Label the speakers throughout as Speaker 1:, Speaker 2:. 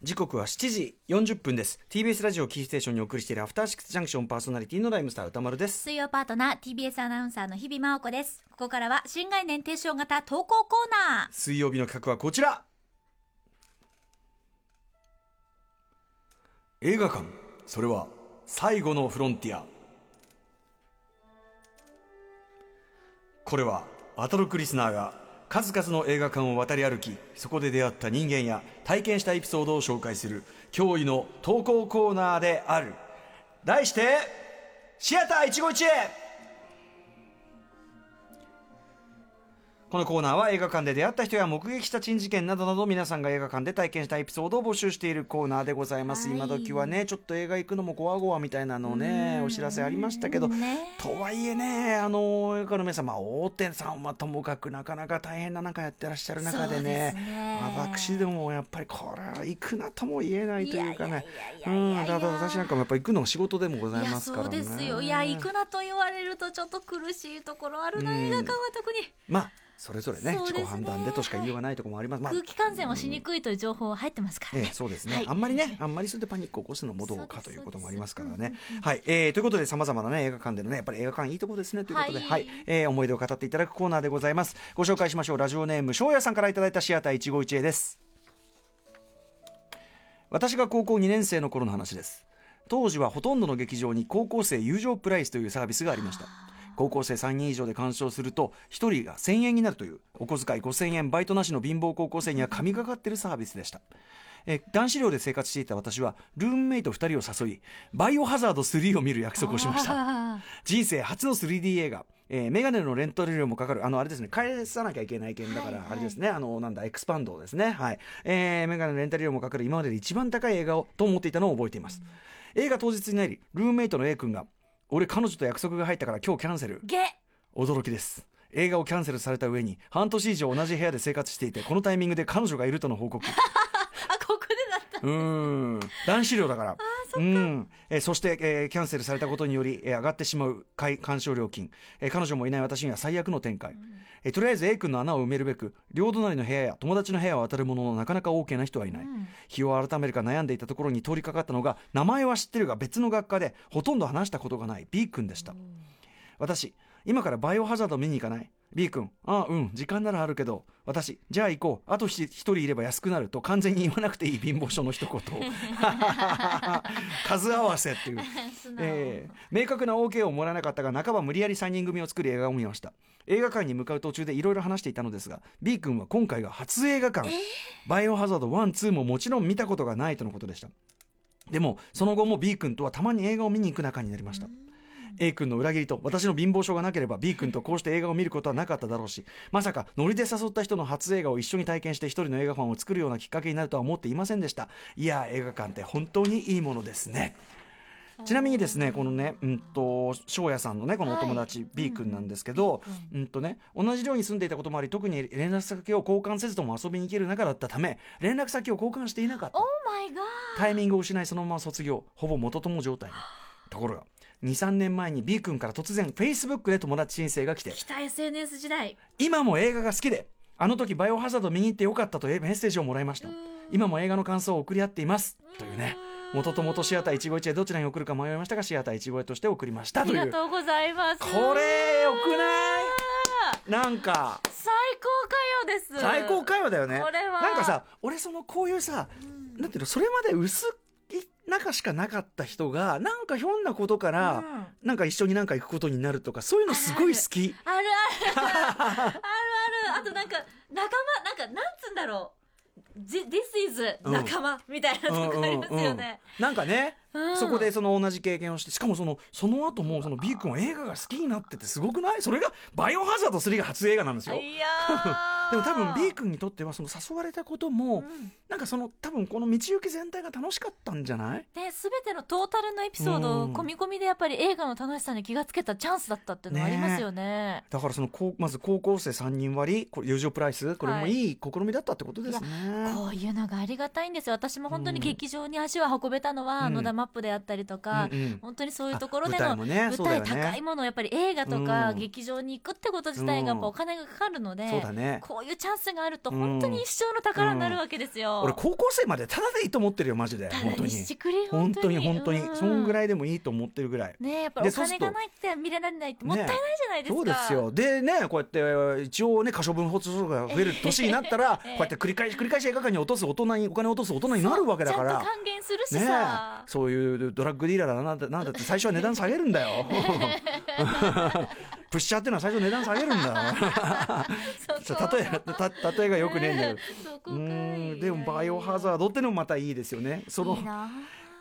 Speaker 1: 時刻は7時40分です。TBS ラジオキーステーションにお送りしているアフターシックスジャンクションパーソナリティのライムスター歌丸です。
Speaker 2: 水曜パートナー TBS アナウンサーの日々真央子です。ここからは新概念提唱型投稿コーナー。
Speaker 1: 水曜日の企画はこちら。映画館。それは最後のフロンティア。これはアトロクリスナーが数々の映画館を渡り歩きそこで出会った人間や体験したエピソードを紹介する驚異の投稿コーナーである。題してシアター一期一会。このコーナーは映画館で出会った人や目撃した珍事件などなど皆さんが映画館で体験したエピソードを募集しているコーナーでございます、
Speaker 2: はい。
Speaker 1: 今時はねちょっと映画行くのもゴワゴワみたいなのね
Speaker 2: うん
Speaker 1: お知らせありましたけど、
Speaker 2: ね
Speaker 1: とはいえねあの映画の皆さん、まあ、大手さんはともかくなかなか大変な中やってらっしゃる中でね
Speaker 2: ね。
Speaker 1: 私でもやっぱりこれは行くなとも言えないというかね。だから私なんかもやっぱり行くのが仕事でもございますからね。
Speaker 2: そうですよ。いや行くなと言われるとちょっと苦しいところあるな、
Speaker 1: うん。
Speaker 2: 映画館は特に。
Speaker 1: まあそれぞれね
Speaker 2: ね
Speaker 1: 自己判断でとしか言いようがないところもあります、まあ
Speaker 2: 空気感染をしにくいという情報は入ってますからね、
Speaker 1: ええ、そうですね、
Speaker 2: はい
Speaker 1: あんまりね、あんまりそれでパニックを起こすのもどうかということもありますからね。はい、えー、ということで、さまざまなね、映画館でのね、やっぱり映画館いいところですね、ということで、は、
Speaker 2: はいい
Speaker 1: えー思い出を語っていただくコーナーでございます。ご紹介しましょう。ラジオネーム、翔也さんからいただいたシアター一期一会です。私が高校2年生の頃の話です。当時はほとんどの劇場に高校生友情プライスというサービスがありました。高校生3人以上で鑑賞すると1人が1000円になるというお小遣い5000円バイトなしの貧乏高校生には神がかってるサービスでした。えー男子寮で生活していた私はルームメイト2人を誘いバイオハザード3を見る約束をしました。
Speaker 2: あ
Speaker 1: 人生初の 3D 映画、えー、メガネのレンタル料もかかるあのあれですね返さなきゃいけない件だから、
Speaker 2: はいはい。
Speaker 1: あれですねあのなんだエクスパンドですね。はい、えー、メガネのレンタル料もかかる今までで一番高い映画をと思っていたのを覚えています、映画当日になりルームメイトの A 君が俺彼女と約束が入ったから今日キャンセル。
Speaker 2: ーゲ。
Speaker 1: 驚きです。映画をキャンセルされた上に半年以上同じ部屋で生活していてこのタイミングで彼女がいるとの報告。
Speaker 2: あここでだった。
Speaker 1: うーん。男子寮だからうん。えーそして、えーキャンセルされたことにより、えー上がってしまう鑑鑑賞料金、えー彼女もいない私には最悪の展開、えーとりあえず A 君の穴を埋めるべく両隣の部屋や友達の部屋を当たるもののなかなか OK な人はいない、
Speaker 2: うん。
Speaker 1: 日を改めるか悩んでいたところに通りかかったのが名前は知ってるが別の学科でほとんど話したことがない。B 君でした、私今からバイオハザード見に行かない？B 君ああうん時間ならあるけど私じゃあ行こう。あと一人いれば安くなると完全に言わなくていい貧乏症の一言を。数合わせっていう。えー明確な OK をもらえなかったが半ば無理やり3人組を作り映画を見ました。映画館に向かう途中でいろいろ話していたのですが B 君は今回が初映画館、バイオハザード12ももちろん見たことがないとのことでした。でもその後も B 君とはたまに映画を見に行く仲になりました A 君の裏切りと私の貧乏症がなければ B 君とこうして映画を見ることはなかっただろうしまさかノリで誘った人の初映画を一緒に体験して一人の映画ファンを作るようなきっかけになるとは思っていませんでした。いや映画館って本当にいいものですね。ちなみにですねこのねうんと翔也さんのねこのお友達、
Speaker 2: はい。
Speaker 1: B 君なんですけど、うん。とね同じ寮に住んでいたこともあり特に連絡先を交換せずとも遊びに行ける仲だったため連絡先を交換していなかった。タイミングを失いそのまま卒業ほぼ元友状態にところが23年前に B 君から突然 Facebook で友達申請が来て。
Speaker 2: 来た SNS 時代。
Speaker 1: 今も映画が好きで。あの時バイオハザード見に行ってよかったというメッセージをもらいました。今も映画の感想を送り合っています。というね。元と元シアター一期一会どちらに送るか迷いましたがシアター一期として送りました
Speaker 2: あり
Speaker 1: という。
Speaker 2: がとうございます。
Speaker 1: これよくない？なんか。
Speaker 2: 最高かよです。
Speaker 1: 最高会話だよね。
Speaker 2: これは。
Speaker 1: なんかさ俺そのこういうさ、なんていうのそれまで薄い仲しかなかった人がなんかひょんなことから、
Speaker 2: うん。
Speaker 1: なんか一緒になんか行くことになるとかそういうのすごい好き。
Speaker 2: あるある。あるある。あとなんか仲間なんかなんつうんだろう。じ This is
Speaker 1: うん。
Speaker 2: 仲間みたいなとこありますよね、
Speaker 1: なんかね、
Speaker 2: うん。
Speaker 1: そこでその同じ経験をしてしかもそのその後もその B 君は映画が好きになっててすごくない？それがバイオハザード3が初映画なんですよ。
Speaker 2: いやー
Speaker 1: でも多分 B 君にとってはその誘われたことも、
Speaker 2: うん。
Speaker 1: なんかその多分この道行き全体が楽しかったんじゃない？
Speaker 2: で全てのトータルのエピソードを
Speaker 1: うん。
Speaker 2: 込み込みでやっぱり映画の楽しさに気がつけたチャンスだったっていうのはありますよね。
Speaker 1: だからそのこうまず高校生3人割りこれ友情プライスこれもい。い試みだったってことですね、
Speaker 2: こういうのがありがたいんですよ。私も本当に劇場に足を運べたのは、
Speaker 1: うん。
Speaker 2: 野田マップであったりとか、
Speaker 1: うんうん。
Speaker 2: 本当にそういうところでの
Speaker 1: あ舞台もね
Speaker 2: 舞台高いものをやっぱり映画とか
Speaker 1: うん。
Speaker 2: 劇場に行くってこと自体がお金がかかるので、
Speaker 1: そうだね。
Speaker 2: ここういうチャンスがあると本当に一生の宝になるわけですよ、
Speaker 1: 俺高校生までただでいいと思ってるよマジで
Speaker 2: た
Speaker 1: 本当に本当に。本当に。
Speaker 2: うん。
Speaker 1: そんぐらいでもいいと思ってるぐらい。
Speaker 2: ねやっぱりお金がないって見れられないってもったいないじゃないですか、
Speaker 1: そうですよ。でねこうやって一応ね可処分保証が増える年になったら こ
Speaker 2: え。え
Speaker 1: うやって繰り返し繰り返し映画館に落とす大人にお金を落とす大人になるわけだから。
Speaker 2: ちゃんと還元するし
Speaker 1: ね
Speaker 2: さ、
Speaker 1: え。そういうドラッグディーラーだなんだなんだって最初は値段下げるんだよプッシャーってのは最初値段下げるんだ 例えた例えがよくねえんだよ。う
Speaker 2: い
Speaker 1: ん。でもバイオハザードってのもまたいいですよね。その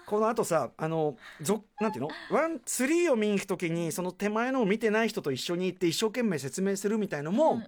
Speaker 1: この後さあのぞなんていうの？ワンスリーを見に行く時にその手前のを見てない人と一緒に行って一生懸命説明するみたいのも、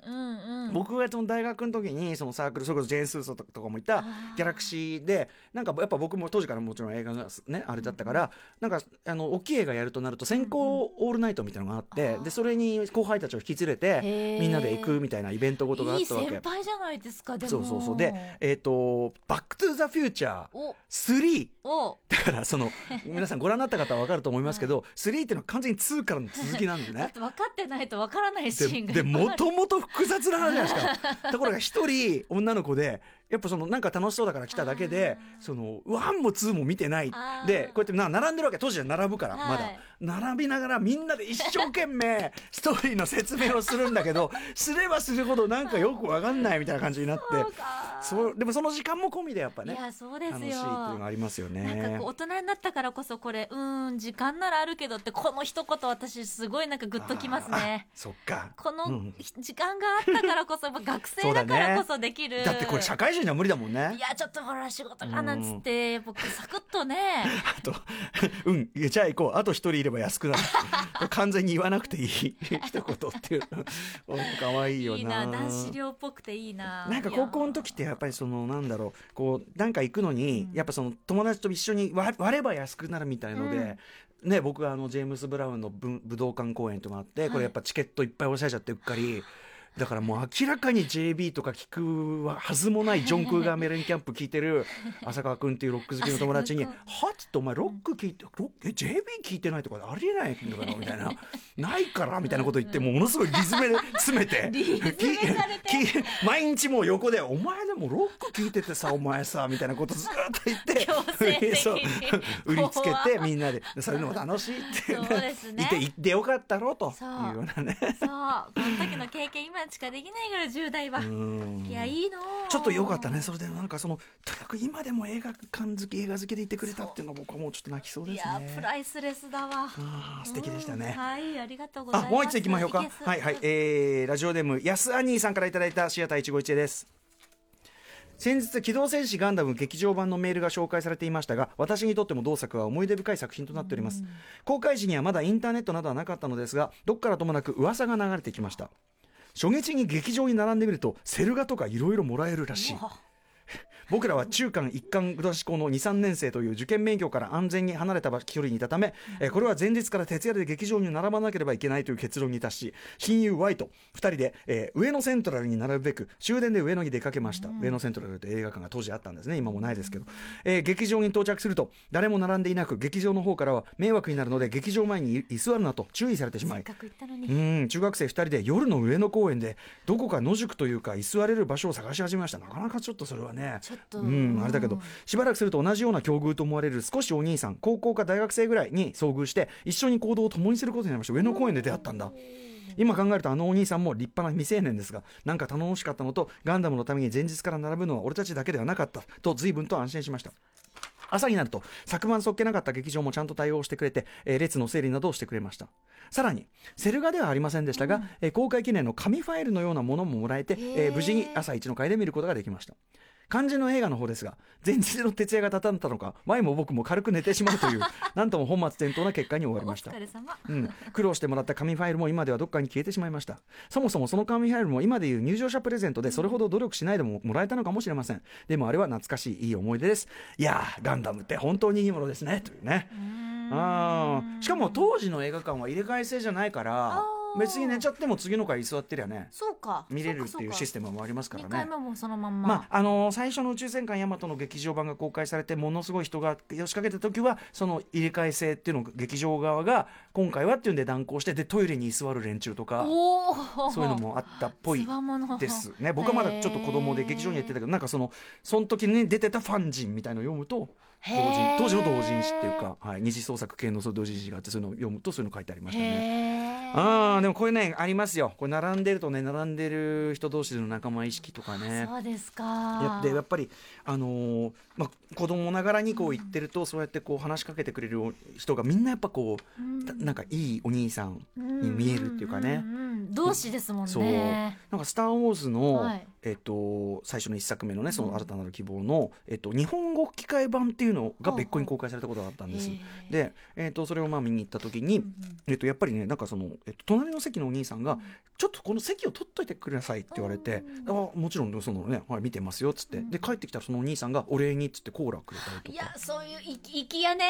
Speaker 1: 僕がその大学の時にそのサークルそれこそジェーン・スーソーとかもいたギャラクシーでなんかやっぱ僕も当時からもちろん映画がねあれだったからなんかあの大きい映画やるとなると先行オールナイトみたいなのがあってでそれに後輩たちを引き連れ
Speaker 2: へ
Speaker 1: て
Speaker 2: ー。
Speaker 1: みんなで行くみたいなイベントごとがあ
Speaker 2: いい
Speaker 1: ったわけ。
Speaker 2: 先。輩じゃないですかでも。
Speaker 1: そうそうそう。でえっ、と「バック・トゥ・ザ・フュー。チャー
Speaker 2: お。
Speaker 1: 3」
Speaker 2: お
Speaker 1: だからその皆さんご覧になった方は分かると思いますけど、3っていうのは完全に2からの続きなんでね。
Speaker 2: 分かってないと分からないシーンが
Speaker 1: ででもと
Speaker 2: も
Speaker 1: もと複雑な話じゃないですかところが一人女の子でやっぱそのなんか楽しそうだから来ただけでその1も2も見てない。でこうやってな並んでるわけ。当時は並ぶからまだ、
Speaker 2: はい
Speaker 1: 並びながらみんなで一生懸命 ストーリーの説明をするんだけどすればするほどなんかよく分かんないみたいな感じになって。そうでもその時間も込みでやっぱね
Speaker 2: いやそうですよ。
Speaker 1: 楽しいっていうのがありますよね。
Speaker 2: なんか大人になったからこそこれうーん時間ならあるけどってこの一言私すごいなんかグッときますね。
Speaker 1: そっか。
Speaker 2: この
Speaker 1: うん。
Speaker 2: 時間があったからこそ、学生だからこそできる、
Speaker 1: だってこれ社会人には無理だもんね。
Speaker 2: いやちょっとほら仕事がなんつってやっぱサクッとね。
Speaker 1: あと うんじゃあ行こう。あと一人いれば安くなる。完全に言わなくていい。一言っていう。うん可愛いよな。い
Speaker 2: いな男子寮っぽくていいな。
Speaker 1: なんか高校の時ってやっぱりそのなんだろう。こうなんか行くのに、やっぱその友達と一緒に割割れば安くなるみたいので、ね僕はあのジェームス・ブラウンの武武道館公演とかあってこれやっぱチケットいっぱい押さえちゃってうっかり。だからもう明らかに JB とか聞くはずもないジョン・クーガー・メレンキャンプ聞いてる 浅川君っていうロック好きの友達に「
Speaker 2: 浅
Speaker 1: はっ?」つって「お前ロック聞いてロックえ JB 聞いてないとかありえないのかな」みたいな「ないから」みたいなこと言ってもうものすごいリズムで詰めて。毎日もう横で「お前でもロック聞いててさお前さ」みたいなことずっと言ってそう売りつけ
Speaker 2: 怖
Speaker 1: てみんなで「それでも楽しい」って。言って行ってよかったろうというようなね。
Speaker 2: そう。この時の経験今しかできないぐらい10代は、
Speaker 1: うん。
Speaker 2: いやいいの。
Speaker 1: ちょっと良かったね。それでなんかそのとにかく今でも映画館好き映画好きでいてくれたっていうのは僕はもうちょっと泣きそうです
Speaker 2: いや
Speaker 1: ね。
Speaker 2: プライスレスだわ。
Speaker 1: あー素敵でしたね。
Speaker 2: うん。はいありがとうございます。
Speaker 1: あもう一つ行きましょうか。はいはい、えー、ラジオネーム安アニーさんからいただいたシアター一期一会です。先日「機動戦士ガンダム」劇場版のメールが紹介されていましたが私にとっても同作は思い出深い作品となっております。公開時にはまだインターネットなどはなかったのですがどっからともなく噂が流れてきました初日に劇場に並んでみるとセル画とかいろいろもらえるらしい。僕らは中間一貫男子校の23年生という受験免許から安全に離れた距離にいたため、えーこれは前日から徹夜で劇場に並ばなければいけないという結論に達し親友 Y と2人で、えー上野セントラルに並ぶべく終電で上野に出かけました、上野セントラルって映画館が当時あったんですね。今もないですけど、えー劇場に到着すると誰も並んでいなく劇場の方からは迷惑になるので劇場前に居座るなと注意されてしまいうん中学生2人で夜の上野公園でどこか野宿というか居座れる場所を探し始めました。なかなかちょっとそれはね
Speaker 2: ちょ
Speaker 1: うん、あれだけど、しばらくすると同じような境遇と思われる少しお兄さん高校か大学生ぐらいに遭遇して一緒に行動を共にすることになりました上野公園で出会ったんだ。今考えるとあのお兄さんも立派な未成年ですがなんか頼もしかったのとガンダムのために前日から並ぶのは俺たちだけではなかったと随分と安心しました。朝になると昨晩そっけなかった劇場もちゃんと対応してくれて、えー列の整理などをしてくれました。さらにセル画ではありませんでしたが、えー公開記念の紙ファイルのようなものももらえて、えー無事に朝一の会で見ることができました肝心の映画の方ですが前日の徹夜がたたったのか前も僕も軽く寝てしまうという なんとも本末転倒な結果に終わり
Speaker 2: お
Speaker 1: ました。うん、苦労してもらった紙ファイルも今ではどっかに消えてしまいました。そもそもその紙ファイルも今でいう入場者プレゼントでそれほど努力しないでももらえたのかもしれません。でもあれは懐かしいいい思い出です。いやーガンダムって本当にいいものですね。というね。
Speaker 2: うーん。
Speaker 1: あー。しかも当時の映画館は入れ替え制じゃないから
Speaker 2: あ
Speaker 1: 別に寝ちゃっても次の回居座ってりゃね
Speaker 2: そうか。
Speaker 1: 見れるっていうシステムもありますから
Speaker 2: 2回
Speaker 1: ね
Speaker 2: 目もそのまんま、
Speaker 1: まああのー最初の「宇宙戦艦ヤマト」の劇場版が公開されてものすごい人が仕掛けた時はその入れ替え制っていうのを劇場側が今回はっていうんで断行してでトイレに居座る連中とかそういうのもあったっぽいですね。僕はまだちょっと子供で劇場にやってたけどなんかそのその時に出てたファン人みたいのを読むと同人当時の同人誌っていうか、はい、二次創作系の同人誌があってそういうのを読むとそういうの書いてありましたね。あーでもこういうねありますよ。これ並んでるとね並んでる人同士での仲間意識とかね。
Speaker 2: そうです
Speaker 1: や
Speaker 2: か
Speaker 1: でやっぱり、あのーまあ、子供ながらにこう言ってると、そうやってこう話しかけてくれる人がみんなやっぱこう、たなんかいいお兄さんに見えるっていうかね。
Speaker 2: んんうん。同志ですもん
Speaker 1: そう。
Speaker 2: ね
Speaker 1: なんか「スター・ウォーズの」
Speaker 2: はい。
Speaker 1: えっと最初の一作目のね「その新たなる希望の」えっと日本語吹き替え版っていうのが別個に公開されたことがあったんです。で、えっとそれをまあ見に行った時に、
Speaker 2: うんうん。
Speaker 1: えっとやっぱりねなんかその、えっと隣の席のお兄さんが、ちょっとこの席を取っといてくださいって言われて、あもちろんそのね、はい、見てますよっつって、で帰ってきたらそのお兄さんがお礼にっつってコーラくれたりと
Speaker 2: いや
Speaker 1: か
Speaker 2: そういうい粋やね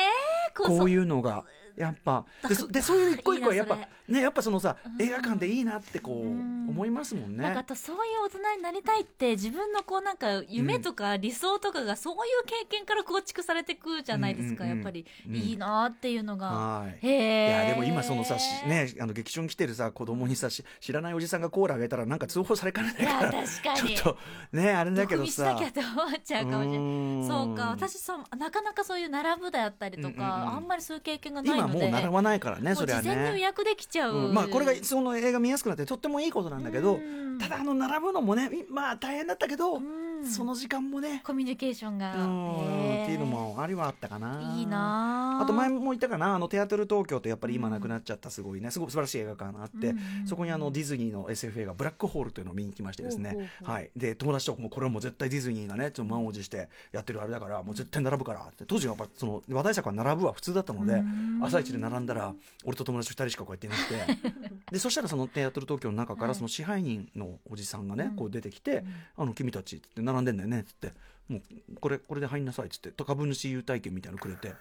Speaker 2: こ
Speaker 1: ういうのがやっぱ。でそでそういう一個一個はやっぱねやっぱそのさ
Speaker 2: うん。
Speaker 1: 映画館でいいなってこう
Speaker 2: うん。
Speaker 1: 思いますもんね。
Speaker 2: なんかあ。とそういう大人になりたいって自分のこうなんか夢とか理想とかがそういう経験から構築されてくじゃないですか、やっぱり、
Speaker 1: うん。
Speaker 2: いいなっていうのが、
Speaker 1: はい。
Speaker 2: へえ
Speaker 1: いやでも今そのさしねあの劇場に来てるさ子供にさし知らないおじさんがコーラあげたらなんか通報されかねないから
Speaker 2: 確かに。
Speaker 1: ちょっとねあれだけど
Speaker 2: 毒味しな
Speaker 1: さ
Speaker 2: きゃって思っちゃうかもしれない。
Speaker 1: ん
Speaker 2: そうか。私そうなかなかそういう並ぶだったりとか、あんまりそういう経験がない
Speaker 1: もう習わないからね
Speaker 2: も
Speaker 1: そうりゃ
Speaker 2: 事前に予
Speaker 1: ね。
Speaker 2: 約できちゃう、
Speaker 1: うん。まあこれがその映画見やすくなってとってもいいことなんだけど
Speaker 2: うん。
Speaker 1: ただあの並ぶのもねまあ大変だったけど
Speaker 2: うん
Speaker 1: その時間もね。
Speaker 2: コミュニケーションが、
Speaker 1: っていうのもありはあったかな。い
Speaker 2: いな
Speaker 1: あと前も言ったかな。あのテアトル東京ってやっぱり今なくなっちゃったすごいね。すごい素晴らしい映画館があって、
Speaker 2: うん
Speaker 1: そこにあのディズニーの SF 映画「ブラックホール」というのを見に来ましてですね。はい。で友達ともこれはもう絶対ディズニーがねちょっと満を持してやってるあれだからもう絶対並ぶからって。当時はやっぱその話題作は並ぶは普通だったので
Speaker 2: うん。
Speaker 1: 朝一で並んだら俺と友達2人しかこうやっていなくて でそしたらそのテアトル東京の中か
Speaker 2: はい。
Speaker 1: らその支配人のおじさんがね
Speaker 2: うん。
Speaker 1: こう出てきて「あの君たち」って並んでんだよねっつってもうこれこれで入んなさいっつって株主優待券みたいなのくれて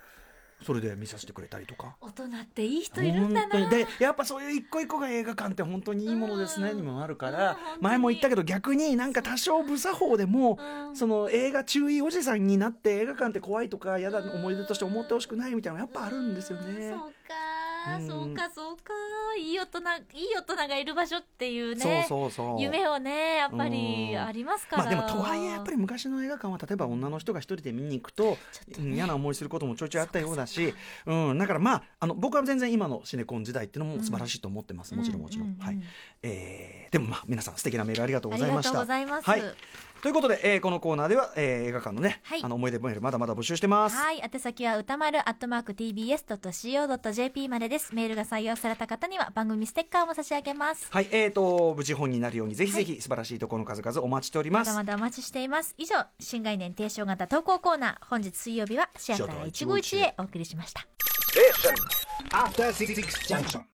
Speaker 1: それで見させてくれたりとか。
Speaker 2: 大人っていい人いるんだな。
Speaker 1: でやっぱそういう一個一個が映画館って本当にいいものですね
Speaker 2: うん。
Speaker 1: にもあるか
Speaker 2: うん
Speaker 1: ら前も言ったけど逆になんか多少無作法でも
Speaker 2: うん。
Speaker 1: その映画注意おじさんになって映画館って怖いとか嫌だ思い出として思ってほしくないみたいなのやっぱあるんですよね。
Speaker 2: そう。か、
Speaker 1: うん
Speaker 2: そうかそうかいい大人いい大人がいる場所っていうね夢をねやっぱり
Speaker 1: うん。
Speaker 2: ありますから。
Speaker 1: まあでもとはいえやっぱり昔の映画館は例えば女の人が一人で見に行く
Speaker 2: とね。
Speaker 1: うん嫌な思いすることもちょいちょいあったようだしうんだからまああの僕は全然今のシネコン時代っていうのも素晴らしいと思ってますもちろんもちろ
Speaker 2: うんうんうん
Speaker 1: ん。はい。えーでもまあ皆さん素敵なメールありがとうご
Speaker 2: ありがとう
Speaker 1: ざいました
Speaker 2: ございます。
Speaker 1: はいということで、えーこのコーナーでは、えー映画館のね、
Speaker 2: はい。
Speaker 1: あの思い出メールまだまだ募集してます。
Speaker 2: はい。宛先は歌丸アットマーク TBS.CO.JP までです。メールが採用された方には番組ステッカーも差し上げます。
Speaker 1: はい、えーと、無事本になるように、ぜひぜひ素晴らしいところの数々お待ちしておりま。
Speaker 2: ますだまだお待ちしています。以上新概念提唱型投稿コーナー本日水曜日はシアター151へお送りしました。
Speaker 3: After Six Junction.